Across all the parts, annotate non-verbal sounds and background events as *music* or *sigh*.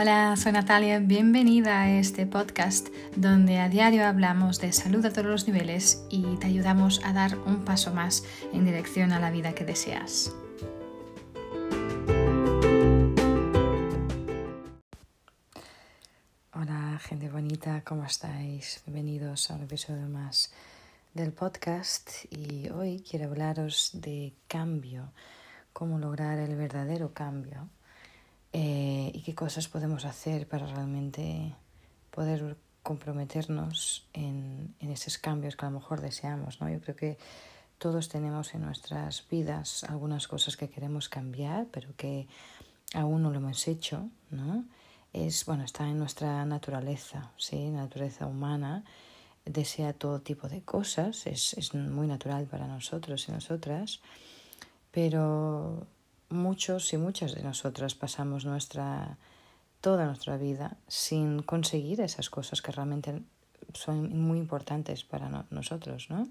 Hola, soy Natalia, bienvenida a este podcast donde a diario hablamos de salud a todos los niveles y te ayudamos a dar un paso más en dirección a la vida que deseas. Hola, gente bonita, ¿cómo estáis? Bienvenidos a un episodio más del podcast y hoy quiero hablaros de cambio, cómo lograr el verdadero cambio eh, y qué cosas podemos hacer para realmente poder comprometernos en, en, esos cambios que a lo mejor deseamos. ¿no? Yo creo que todos tenemos en nuestras vidas algunas cosas que queremos cambiar, pero que aún no lo hemos hecho. ¿no? Es, bueno, está en nuestra naturaleza, ¿sí? naturaleza humana desea todo tipo de cosas, es, es muy natural para nosotros y nosotras, pero muchos y muchas de nosotras pasamos nuestra toda nuestra vida sin conseguir esas cosas que realmente son muy importantes para nosotros, ¿no?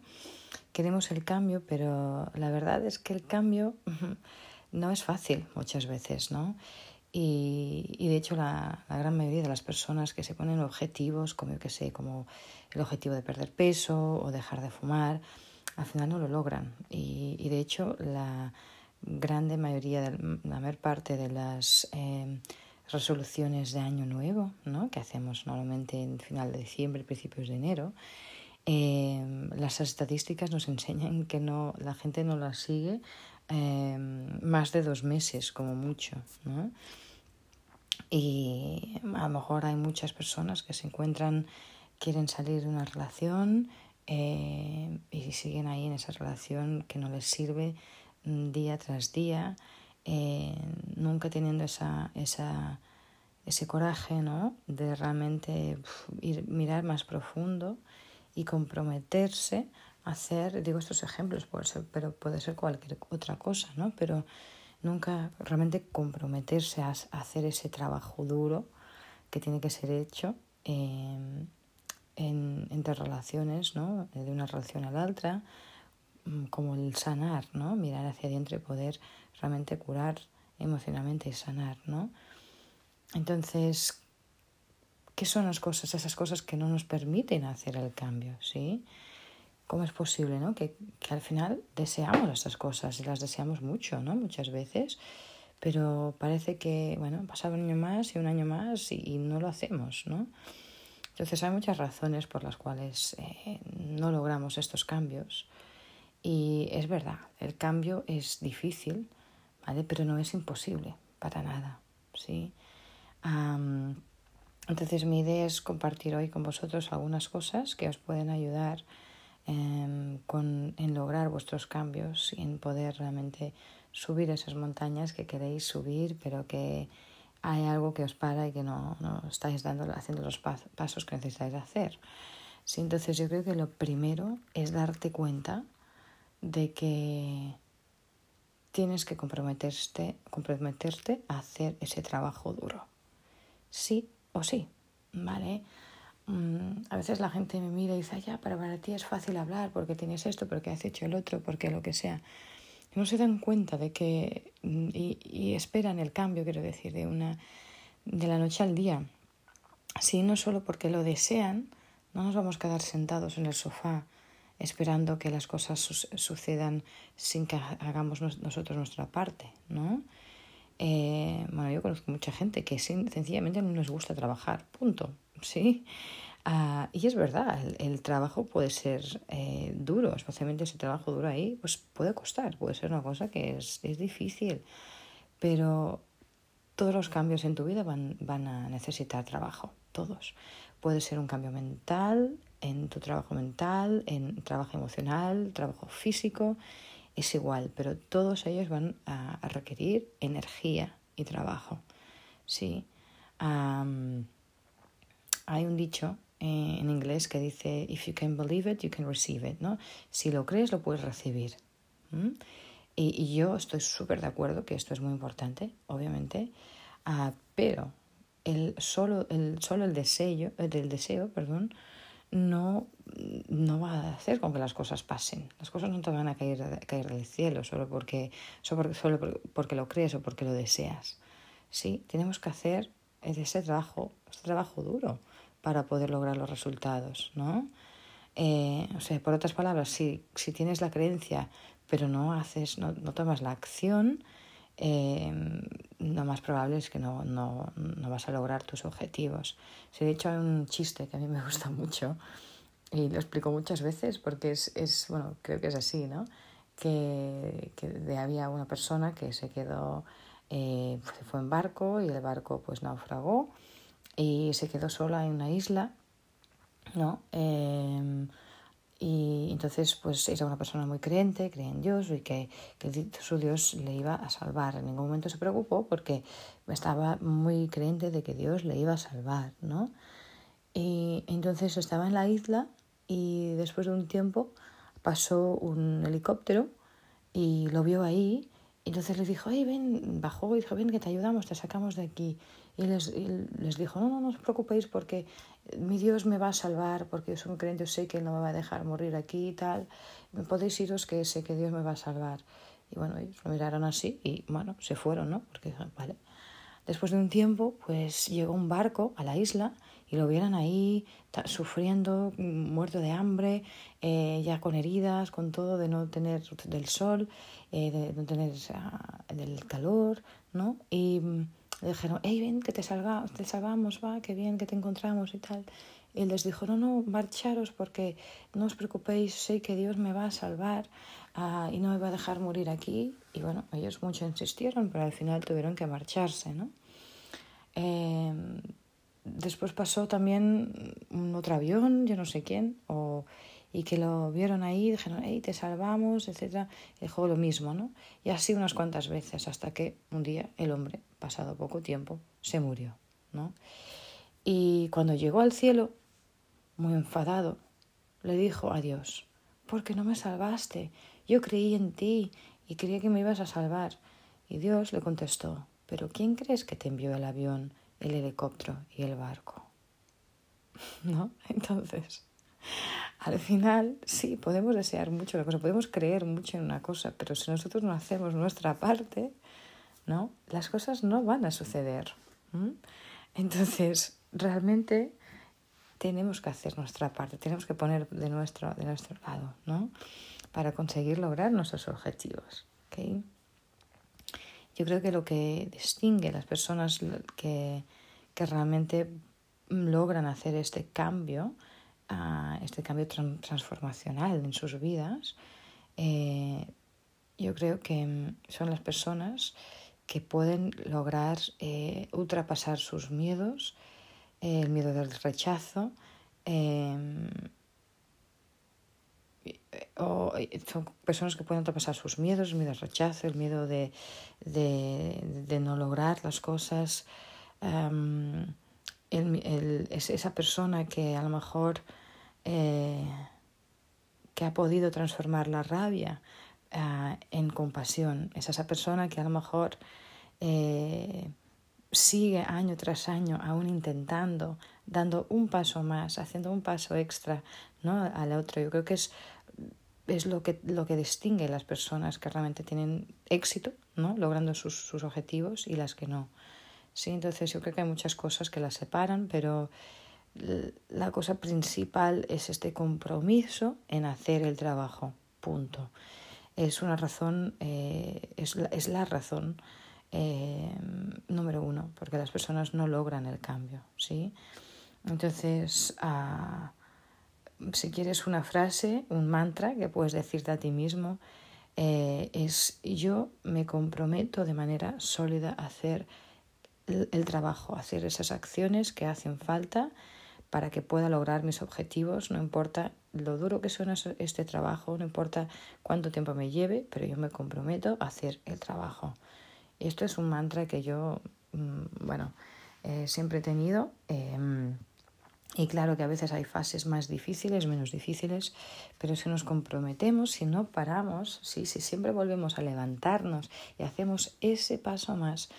Queremos el cambio, pero la verdad es que el cambio *laughs* no es fácil muchas veces, ¿no? Y, y de hecho la, la, gran mayoría de las personas que se ponen objetivos, como que sé, como el objetivo de perder peso o dejar de fumar, al final no lo logran. Y, y de hecho la, grande mayoría, de, la mayor parte de las eh, resoluciones de año nuevo, ¿no? que hacemos normalmente en final de diciembre, principios de enero, eh, las estadísticas nos enseñan que no, la gente no las sigue eh, más de dos meses como mucho. ¿no? Y a lo mejor hay muchas personas que se encuentran, quieren salir de una relación eh, y siguen ahí en esa relación que no les sirve día tras día, eh, nunca teniendo esa, esa, ese coraje ¿no? de realmente ir, mirar más profundo y comprometerse a hacer, digo estos ejemplos, puede ser, pero puede ser cualquier otra cosa, ¿no? pero nunca realmente comprometerse a, hacer ese trabajo duro que tiene que ser hecho eh, en, entre relaciones, ¿no? de una relación a la otra, Mm, como el sanar, ¿no? Mirar hacia adentro y poder realmente curar emocionalmente y sanar, ¿no? Entonces, ¿qué son las cosas, esas cosas que no nos permiten hacer el cambio, ¿sí? ¿Cómo es posible, ¿no? Que, al final deseamos estas cosas y las deseamos mucho, ¿no? Muchas veces, pero parece que, bueno, pasado un año más y un año más y, y no lo hacemos, ¿no? Entonces hay muchas razones por las cuales eh, no logramos estos cambios y es verdad, el cambio es difícil, ¿vale? Pero no es imposible, para nada, ¿sí? entonces mi idea es compartir hoy con vosotros algunas cosas que os pueden ayudar em, con, en lograr vuestros cambios y en poder realmente subir esas montañas que queréis subir, pero que hay algo que os para y que no, no estáis dando, haciendo los pasos que necesitáis hacer. Sí, entonces yo creo que lo primero es darte cuenta de que tienes que comprometerte, comprometerte a hacer ese trabajo duro. Sí o sí, ¿vale? Mm, a veces la gente me mira y dice, ya, pero para ti es fácil hablar porque tienes esto, porque has hecho el otro, porque lo que sea. No se dan cuenta de que, mm, y, y esperan el cambio, quiero decir, de, una, de la noche al día. Sí, no solo porque lo desean, no nos vamos a quedar sentados en el sofá esperando que las cosas sucedan sin que hagamos nosotros nuestra parte, ¿no? Eh, bueno, yo conozco mucha gente que sencillamente no les gusta trabajar, punto, ¿sí? Uh, y es verdad, el, el, trabajo puede ser eh, duro, especialmente ese trabajo duro ahí, pues puede costar, puede ser una cosa que es, es difícil, pero todos los cambios en tu vida van, van a necesitar trabajo, todos. Puede ser un cambio mental, en tu trabajo mental, en trabajo emocional, trabajo físico, es igual, pero todos ellos van a, requerir energía y trabajo. Sí. hay un dicho eh, en inglés que dice, if you can believe it, you can receive it, ¿no? Si lo crees, lo puedes recibir. Y, y, yo estoy súper de acuerdo que esto es muy importante, obviamente, uh, pero el solo el, solo el deseo, el deseo, perdón, no, no va a hacer con que las cosas pasen. Las cosas no te van a caer, caer del cielo solo porque, solo porque lo crees o porque lo deseas. Sí, tenemos que hacer ese trabajo, ese trabajo duro para poder lograr los resultados, ¿no? Eh, o sea, por otras palabras, si, si tienes la creencia pero no haces, no, no tomas la acción, eh, lo más probable es que no, no, no, vas a lograr tus objetivos. Si de hecho hay un chiste que a mí me gusta mucho y lo explico muchas veces porque es, es bueno, creo que es así, ¿no? Que, que había una persona que se quedó, eh, se fue en barco y el barco pues naufragó y se quedó sola en una isla, ¿no? Eh, y entonces, pues era una persona muy creyente, creía en Dios y que, que su Dios le iba a salvar. En ningún momento se preocupó porque estaba muy creyente de que Dios le iba a salvar, ¿no? Y entonces estaba en la isla y después de un tiempo pasó un helicóptero y lo vio ahí. Entonces le dijo, hey, ven, bajó y dijo, ven que te ayudamos, te sacamos de aquí. Y les, les dijo, no, no, no os preocupéis porque mi Dios me va a salvar, porque yo soy un creyente, yo sé que no me va a dejar morir aquí y tal. Podéis iros que sé que Dios me va a salvar. Y bueno, ellos lo miraron así y bueno, se fueron, ¿no? Porque, vale. Después de un tiempo, pues llegó un barco a la isla y lo vieron ahí sufriendo, muerto de hambre, eh, ya con heridas, con todo, de no tener del sol, eh, de no tener del calor, ¿no? Y le dijeron, hey, ven, que te, salga, te salvamos, va, qué bien que te encontramos y tal. Y les dijo, no, no, marcharos porque no os preocupéis, sé que Dios me va a salvar uh, y no me va a dejar morir aquí. Y bueno, ellos mucho insistieron, pero al final tuvieron que marcharse, ¿no? Eh, después pasó también un otro avión, yo no sé quién, o y que lo vieron ahí, dijeron, hey, te salvamos, etc. Y dejó lo mismo, ¿no? Y así unas cuantas veces, hasta que un día el hombre, pasado poco tiempo, se murió, ¿no? Y cuando llegó al cielo, muy enfadado, le dijo a Dios, ¿por qué no me salvaste? Yo creí en ti y creía que me ibas a salvar. Y Dios le contestó, ¿pero quién crees que te envió el avión, el helicóptero y el barco? *laughs* ¿No? Entonces, al final sí, podemos desear mucho la cosa, podemos creer mucho en una cosa, pero si nosotros no hacemos nuestra parte, ¿no? Las cosas no van a suceder. Entonces, realmente tenemos que hacer nuestra parte, tenemos que poner de nuestro, de nuestro lado, ¿no? Para conseguir lograr nuestros objetivos. ¿okay? Yo creo que lo que distingue a las personas que, que realmente logran hacer este cambio a este cambio transformacional en sus vidas, eh, yo creo que mm, son las personas que pueden lograr eh, ultrapasar sus miedos, eh, el miedo del rechazo, em, o son personas que pueden ultrapasar sus miedos, el miedo al rechazo, el miedo de, de, no lograr las cosas. Em, el, el, es esa persona que a lo mejor eh, que ha podido transformar la rabia eh, en compasión. Es esa persona que a lo mejor eh, sigue año tras año aún intentando, dando un paso más, haciendo un paso extra ¿no? al otro. Yo creo que es, es lo, que, lo que distingue las personas que realmente tienen éxito, ¿no? logrando sus, sus objetivos y las que no. Sí, entonces yo creo que hay muchas cosas que las separan, pero la cosa principal es este compromiso en hacer el trabajo. Punto. Es una razón, eh, es, la, es, la, razón eh, número uno, porque las personas no logran el cambio. ¿sí? Entonces, uh, si quieres una frase, un mantra que puedes decirte a ti mismo, eh, es yo me comprometo de manera sólida a hacer el, el trabajo, a hacer esas acciones que hacen falta para que pueda lograr mis objetivos, no importa lo duro que suena este trabajo, no importa cuánto tiempo me lleve, pero yo me comprometo a hacer el trabajo. Esto es un mantra que yo, mm, bueno, eh, siempre he tenido. Eh, y claro que a veces hay fases más difíciles, menos difíciles, pero si nos comprometemos, si no paramos, si, si siempre volvemos a levantarnos y hacemos ese paso más,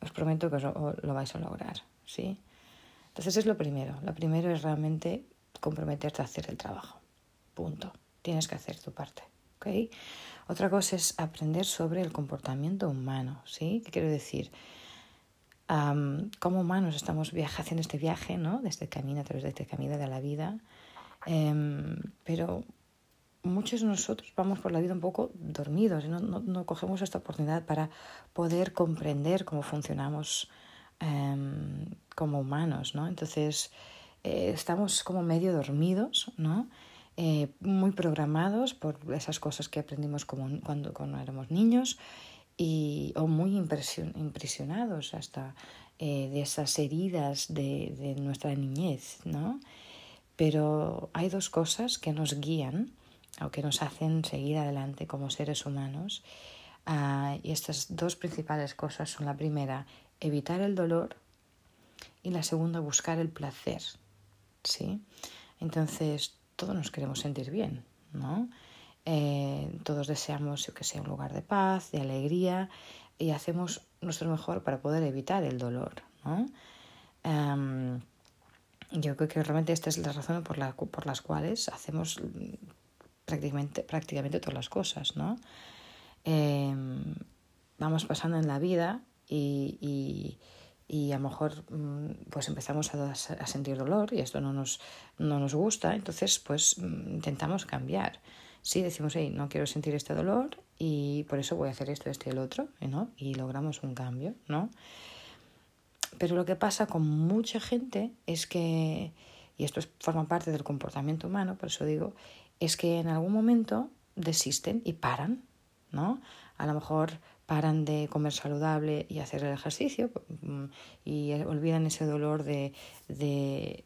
os prometo que lo, lo vais a lograr, ¿sí? Entonces es lo primero. Lo primero es realmente comprometerte a hacer el trabajo. Punto. Tienes que hacer tu parte. ¿okay? Otra cosa es aprender sobre el comportamiento humano. ¿sí? ¿Qué quiero decir? como humanos estamos haciendo este viaje, ¿no? De este camino, a través de este camino de la vida. Em, pero muchos de nosotros vamos por la vida un poco dormidos y no, no, cogemos esta oportunidad para poder comprender cómo funcionamos em, como humanos, ¿no? Entonces, eh, estamos como medio dormidos, ¿no? Eh, muy programados por esas cosas que aprendimos como cuando, cuando éramos niños y, o muy impresionados hasta eh, de esas heridas de, de, nuestra niñez, ¿no? Pero hay dos cosas que nos guían o que nos hacen seguir adelante como seres humanos. Uh, y estas dos principales cosas son la primera, evitar el dolor y la segunda, buscar el placer. ¿sí? Entonces, todos nos queremos sentir bien, ¿no? Eh, todos deseamos que sea un lugar de paz, de alegría y hacemos nuestro mejor para poder evitar el dolor, ¿no? Em, yo creo que realmente esta es la razón por, la, por las cuales hacemos prácticamente, prácticamente todas las cosas, ¿no? Em, vamos pasando en la vida y y a lo mejor mm, pues empezamos a, a, sentir dolor y esto no nos, no nos gusta, entonces pues mm, intentamos cambiar. Sí, decimos, hey, no quiero sentir este dolor y por eso voy a hacer esto, este y el otro, ¿no? Y logramos un cambio, ¿no? Pero lo que pasa con mucha gente es que, y esto forma parte del comportamiento humano, por eso digo, es que en algún momento desisten y paran, ¿no? A lo mejor paran de comer saludable y hacer el ejercicio mm, y olvidan ese dolor de, de,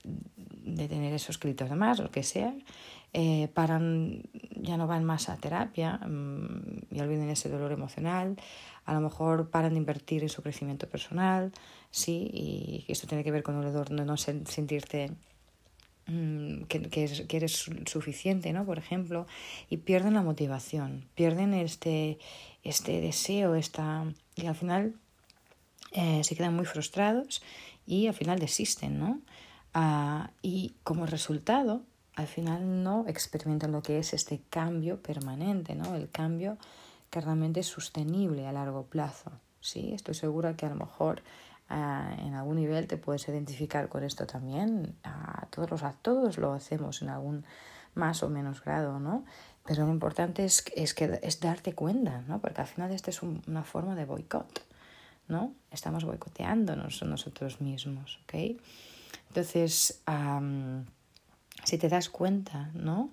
de tener esos gritos de más, lo que sea, eh, paran, ya no van más a terapia mm, y olvidan ese dolor emocional, a lo mejor paran de invertir en su crecimiento personal, sí, y esto tiene que ver con el dolor de no sentirte mm, que, que, eres suficiente, ¿no? Por ejemplo, y pierden la motivación, pierden este, este deseo, esta... y al final eh, se quedan muy frustrados y al final desisten, ¿no? Ah, y como resultado, al final no experimentan lo que es este cambio permanente, ¿no? El cambio que realmente es sostenible a largo plazo, ¿sí? Estoy segura que a lo mejor ah, en algún nivel te puedes identificar con esto también. a todos, los, a todos lo hacemos en algún más o menos grado, ¿no? Pero lo importante es, es, que, es darte cuenta, ¿no? Porque al final esta es una forma de boicot, ¿no? Estamos boicoteándonos nosotros mismos, ¿ok? Entonces, si te das cuenta, ¿no?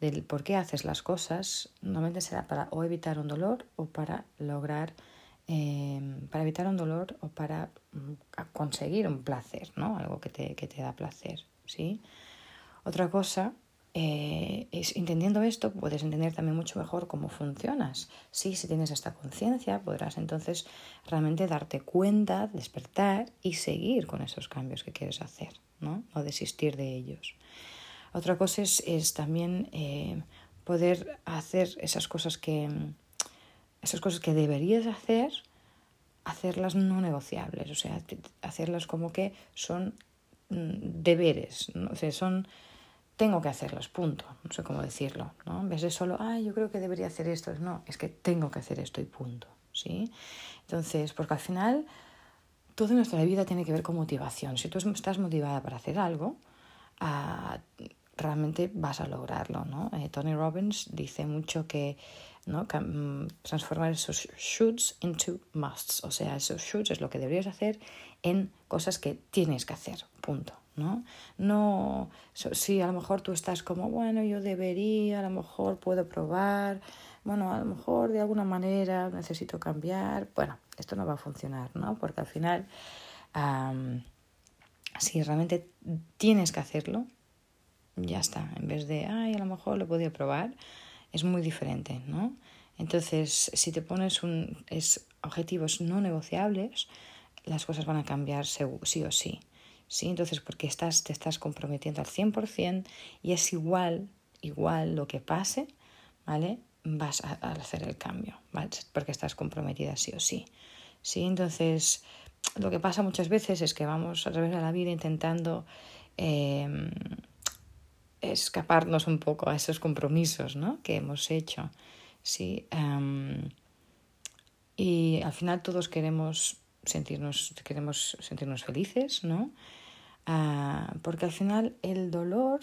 Del por qué haces las cosas, normalmente será para o evitar un dolor o para lograr, em, para evitar un dolor o para mm, conseguir un placer, ¿no? Algo que te, que te da placer, ¿sí? Otra cosa eh, es, entendiendo esto, puedes entender también mucho mejor cómo funcionas. Sí, si tienes esta conciencia, podrás entonces realmente darte cuenta, despertar y seguir con esos cambios que quieres hacer, ¿no? O desistir de ellos. Otra cosa es, es también eh, poder hacer esas cosas que esas cosas que deberías hacer, hacerlas no negociables, o sea, hacerlas como que son mm, deberes, ¿no? o sea, son tengo que hacerlos, punto. No sé cómo decirlo, ¿no? En vez de solo, ay, yo creo que debería hacer esto. No, es que tengo que hacer esto y punto, ¿sí? Entonces, porque al final toda nuestra vida tiene que ver con motivación. Si tú estás motivada para hacer algo, uh, realmente vas a lograrlo, ¿no? Eh, Tony Robbins dice mucho que ¿no? Mm, transformar esos shoulds into musts, o sea, esos shoulds es lo que deberías hacer en cosas que tienes que hacer, punto, ¿no? No, si a lo mejor tú estás como, bueno, yo debería, a lo mejor puedo probar, bueno, a lo mejor de alguna manera necesito cambiar, bueno, esto no va a funcionar, ¿no? Porque al final, si realmente tienes que hacerlo, ya está, en vez de, ay, a lo mejor lo podía probar, es muy diferente, ¿no? Entonces, si te pones un, es, objetivos no negociables, las cosas van a cambiar sí o sí. ¿Sí? Entonces, porque estás, te estás comprometiendo al 100% y es igual, igual lo que pase, ¿vale? Vas a, hacer el cambio, ¿vale? Porque estás comprometida sí o sí. ¿sí? Entonces, lo que pasa muchas veces es que vamos a través de la vida intentando em, escaparnos un poco a esos compromisos ¿no? que hemos hecho. ¿sí? Em, y al final todos queremos sentirnos, queremos sentirnos felices, ¿no? Ah, porque al final el dolor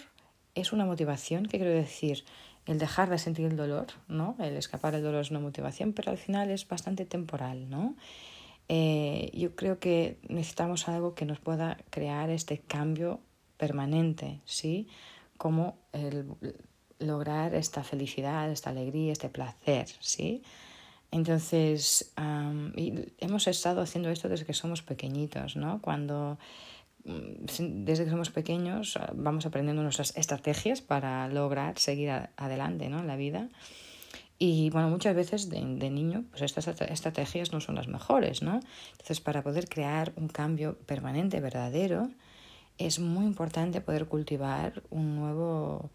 es una motivación, ¿qué quiero decir? El dejar de sentir el dolor, ¿no? El escapar del dolor es una motivación, pero al final es bastante temporal, ¿no? Eh, yo creo que necesitamos algo que nos pueda crear este cambio permanente, ¿sí? Como el lograr esta felicidad, esta alegría, este placer, ¿sí? Entonces, hemos estado haciendo esto desde que somos pequeñitos, ¿no? Cuando desde que somos pequeños ah, vamos aprendiendo nuestras estrategias para lograr seguir adelante ¿no? en la vida. Y bueno, muchas veces de, de, niño, pues estas estrategias no son las mejores, ¿no? Entonces, para poder crear un cambio permanente, verdadero, es muy importante poder cultivar un nuevo,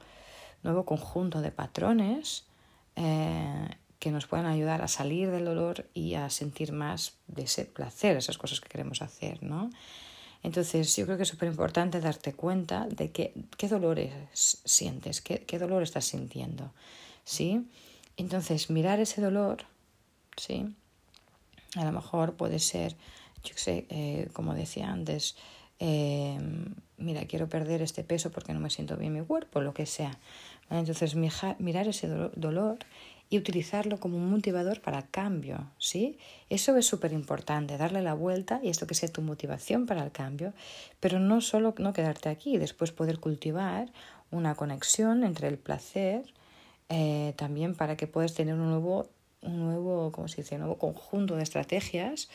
nuevo conjunto de patrones eh, que nos puedan ayudar a salir del dolor y a sentir más de ese placer, esas cosas que queremos hacer, ¿no? Entonces, yo creo que es súper importante darte cuenta de que, qué dolores sientes, qué, qué dolor estás sintiendo, ¿sí? Entonces, mirar ese dolor, ¿sí? A lo mejor puede ser, yo sé, eh, como decía antes, eh, mira, quiero perder este peso porque no me siento bien mi cuerpo, lo que sea. Entonces, mirar ese dolor y utilizarlo como un motivador para cambio, ¿sí? Eso es súper importante, darle la vuelta y esto que sea tu motivación para el cambio, pero no solo no quedarte aquí, después poder cultivar una conexión entre el placer, eh, también para que puedas tener un nuevo, un nuevo, ¿cómo se dice? Un nuevo conjunto de estrategias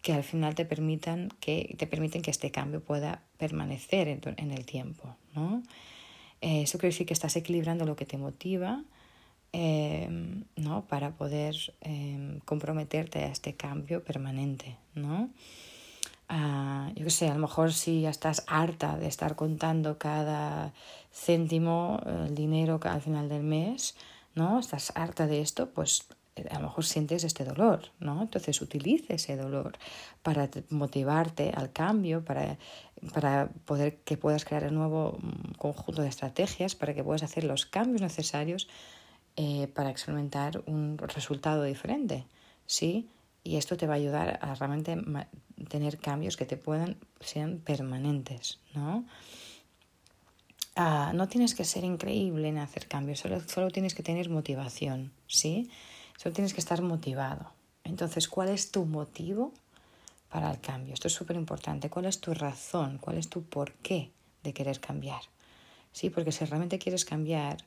que al final te permitan que te permiten que este cambio pueda permanecer en, el tiempo, ¿no? Eh, eso quiere decir que estás equilibrando lo que te motiva Em, ¿no? para poder em, comprometerte a este cambio permanente. ¿no? Ah, yo qué sé, a lo mejor si ya estás harta de estar contando cada céntimo el dinero al final del mes, ¿no? Estás harta de esto, pues eh, a lo mejor sientes este dolor, ¿no? Entonces utilice ese dolor para motivarte al cambio, para, para poder que puedas crear un nuevo mm, conjunto de estrategias, para que puedas hacer los cambios necesarios eh, para experimentar un resultado diferente, ¿sí? Y esto te va a ayudar a realmente tener cambios que te puedan ser permanentes, ¿no? Ah, no tienes que ser increíble en hacer cambios, solo, solo tienes que tener motivación, ¿sí? Solo tienes que estar motivado. Entonces, ¿cuál es tu motivo para el cambio? Esto es súper importante. ¿Cuál es tu razón? ¿Cuál es tu porqué de querer cambiar? ¿Sí? Porque si realmente quieres cambiar,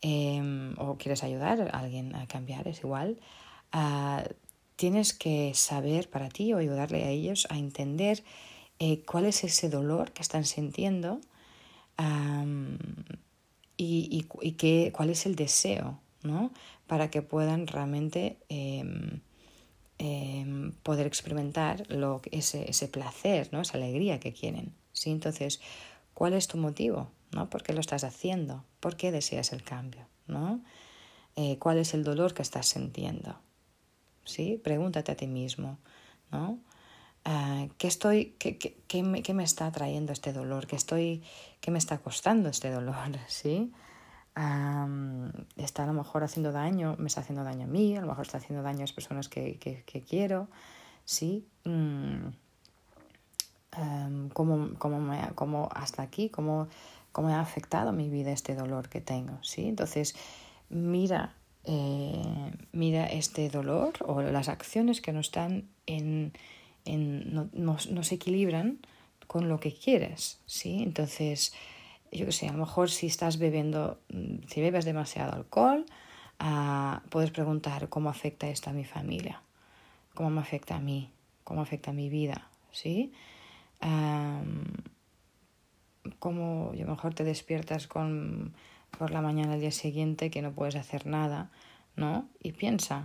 Em, o quieres ayudar a alguien a cambiar, es igual, ah, tienes que saber para ti o ayudarle a ellos a entender eh, cuál es ese dolor que están sintiendo y, y, qué, cuál es el deseo, ¿no? Para que puedan realmente em, em, poder experimentar lo, ese, ese placer, ¿no? Esa alegría que quieren. ¿sí? Entonces, ¿cuál es tu motivo? ¿No? ¿Por qué lo estás haciendo? ¿Por qué deseas el cambio? ¿no? Eh, ¿Cuál es el dolor que estás sintiendo? ¿Sí? Pregúntate a ti mismo, ¿no? Ah, ¿qué, estoy, qué, qué, me, qué, me, está trayendo este dolor? ¿Qué, estoy, qué me está costando este dolor? *laughs* ¿Sí? está a lo mejor haciendo daño, me está haciendo daño a mí, a lo mejor está haciendo daño a las personas que, que quiero, ¿sí? Mm, ¿cómo, hasta aquí, cómo cómo ha afectado mi vida este dolor que tengo, ¿sí? Entonces, mira, eh, mira este dolor o las acciones que no están en, en no, no, se equilibran con lo que quieres, ¿sí? Entonces, yo qué sé, a lo mejor si estás bebiendo, mm, si bebes demasiado alcohol, uh, puedes preguntar cómo afecta esto a mi familia, cómo me afecta a mí, cómo afecta a mi vida, ¿sí? Como a lo mejor te despiertas con por la mañana al día siguiente que no puedes hacer nada, ¿no? Y piensa,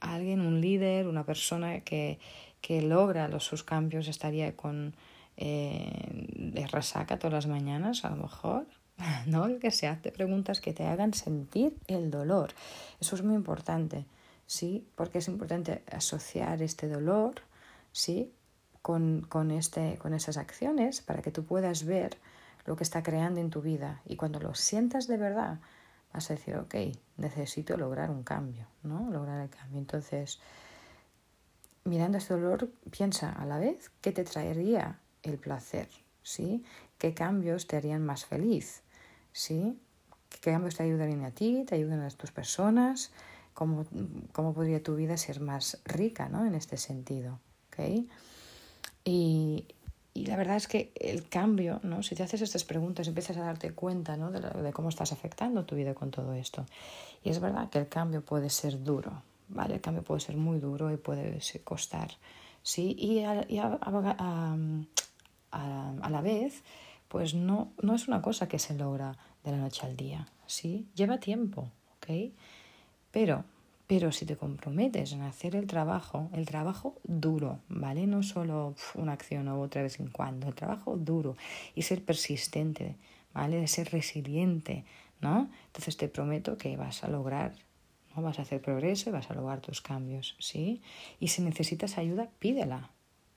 alguien, un líder, una persona que, que logra los, sus cambios estaría con eh, de resaca todas las mañanas, a lo mejor, *laughs* ¿no? El que se hace preguntas que te hagan sentir el dolor. Eso es muy importante, ¿sí? Porque es importante asociar este dolor, ¿sí? Con, con, este, con esas acciones para que tú puedas ver lo que está creando en tu vida. Y cuando lo sientas de verdad, vas a decir, ok, necesito lograr un cambio, ¿no? Lograr el cambio. Entonces, mirando este dolor, piensa a la vez qué te traería el placer, ¿sí? ¿Qué cambios te harían más feliz? ¿Sí? ¿Qué cambios te ayudarían a ti, te ayudan a tus personas? ¿Cómo, cómo podría tu vida ser más rica ¿no? en este sentido? ¿okay? Y, y, la verdad es que el cambio, ¿no? si te haces estas preguntas, empiezas a darte cuenta ¿no? de, de cómo estás afectando tu vida con todo esto. Y es verdad que el cambio puede ser duro, ¿vale? El cambio puede ser muy duro y puede costar, ¿sí? Y, a, a, la vez, pues no, no es una cosa que se logra de la noche al día, ¿sí? Lleva tiempo, ¿ok? Pero, pero si te comprometes en hacer el trabajo, el trabajo duro, ¿vale? No solo una acción o otra vez en cuando, el trabajo duro y ser persistente, ¿vale? De ser resiliente, ¿no? Entonces te prometo que vas a lograr ¿no? Vas a hacer progreso y vas a lograr tus cambios, ¿sí? Y si necesitas ayuda, pídela,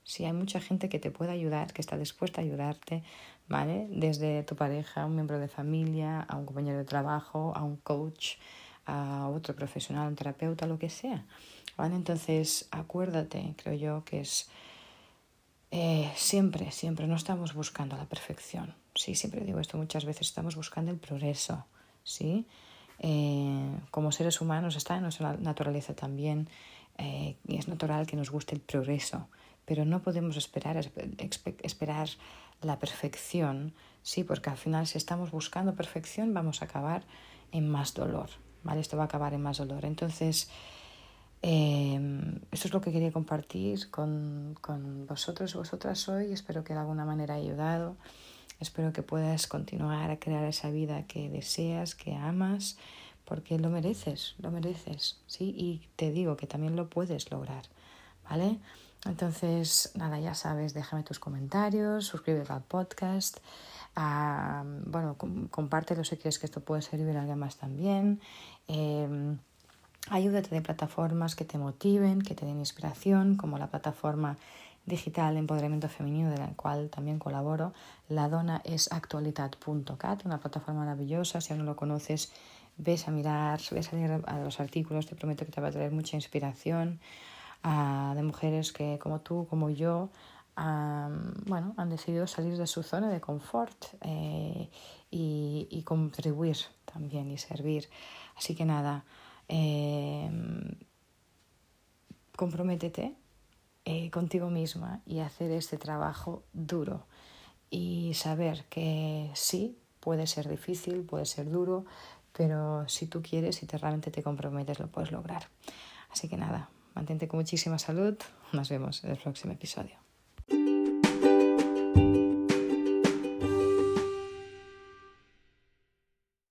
si hay mucha gente que te puede ayudar, que está dispuesta a ayudarte, ¿vale? Desde tu pareja, un miembro de familia, a un compañero de trabajo, a un coach, a otro profesional, un terapeuta, lo que sea. ¿Vale? Entonces, acuérdate, creo yo, que es eh, siempre, siempre no estamos buscando la perfección. Sí, siempre digo esto muchas veces, estamos buscando el progreso, ¿sí? Eh, como seres humanos está en nuestra naturaleza también eh, y es natural que nos guste el progreso pero no podemos esperar, esperar la perfección, sí, porque al final si estamos buscando perfección vamos a acabar en más dolor, ¿vale? Esto va a acabar en más dolor. Entonces, eh, esto es lo que quería compartir con, con vosotros y vosotras hoy. Espero que de alguna manera haya ayudado. Espero que puedas continuar a crear esa vida que deseas, que amas, porque lo mereces, lo mereces, ¿sí? Y te digo que también lo puedes lograr, ¿vale? Entonces, nada, ya sabes, déjame tus comentarios, suscríbete al podcast, uh, bueno, compártelo si quieres que esto puede servir a alguien más también. Eh, ayúdate de plataformas que te motiven, que te den inspiración, como la plataforma digital de empoderamiento femenino de la cual también colaboro. La dona es actualidad.cat, una plataforma maravillosa. Si aún no lo conoces, ves a mirar, ves a leer a los artículos, te prometo que te va a traer mucha inspiración de mujeres que como tú, como yo, bueno, han decidido salir de su zona de confort eh, y, y, contribuir también y servir. Así que nada, eh, comprométete eh, contigo misma y hacer este trabajo duro y saber que sí, puede ser difícil, puede ser duro, pero si tú quieres y te realmente te comprometes lo puedes lograr. Así que nada, Mantente con muchísima salud. Nos vemos en el próximo episodio.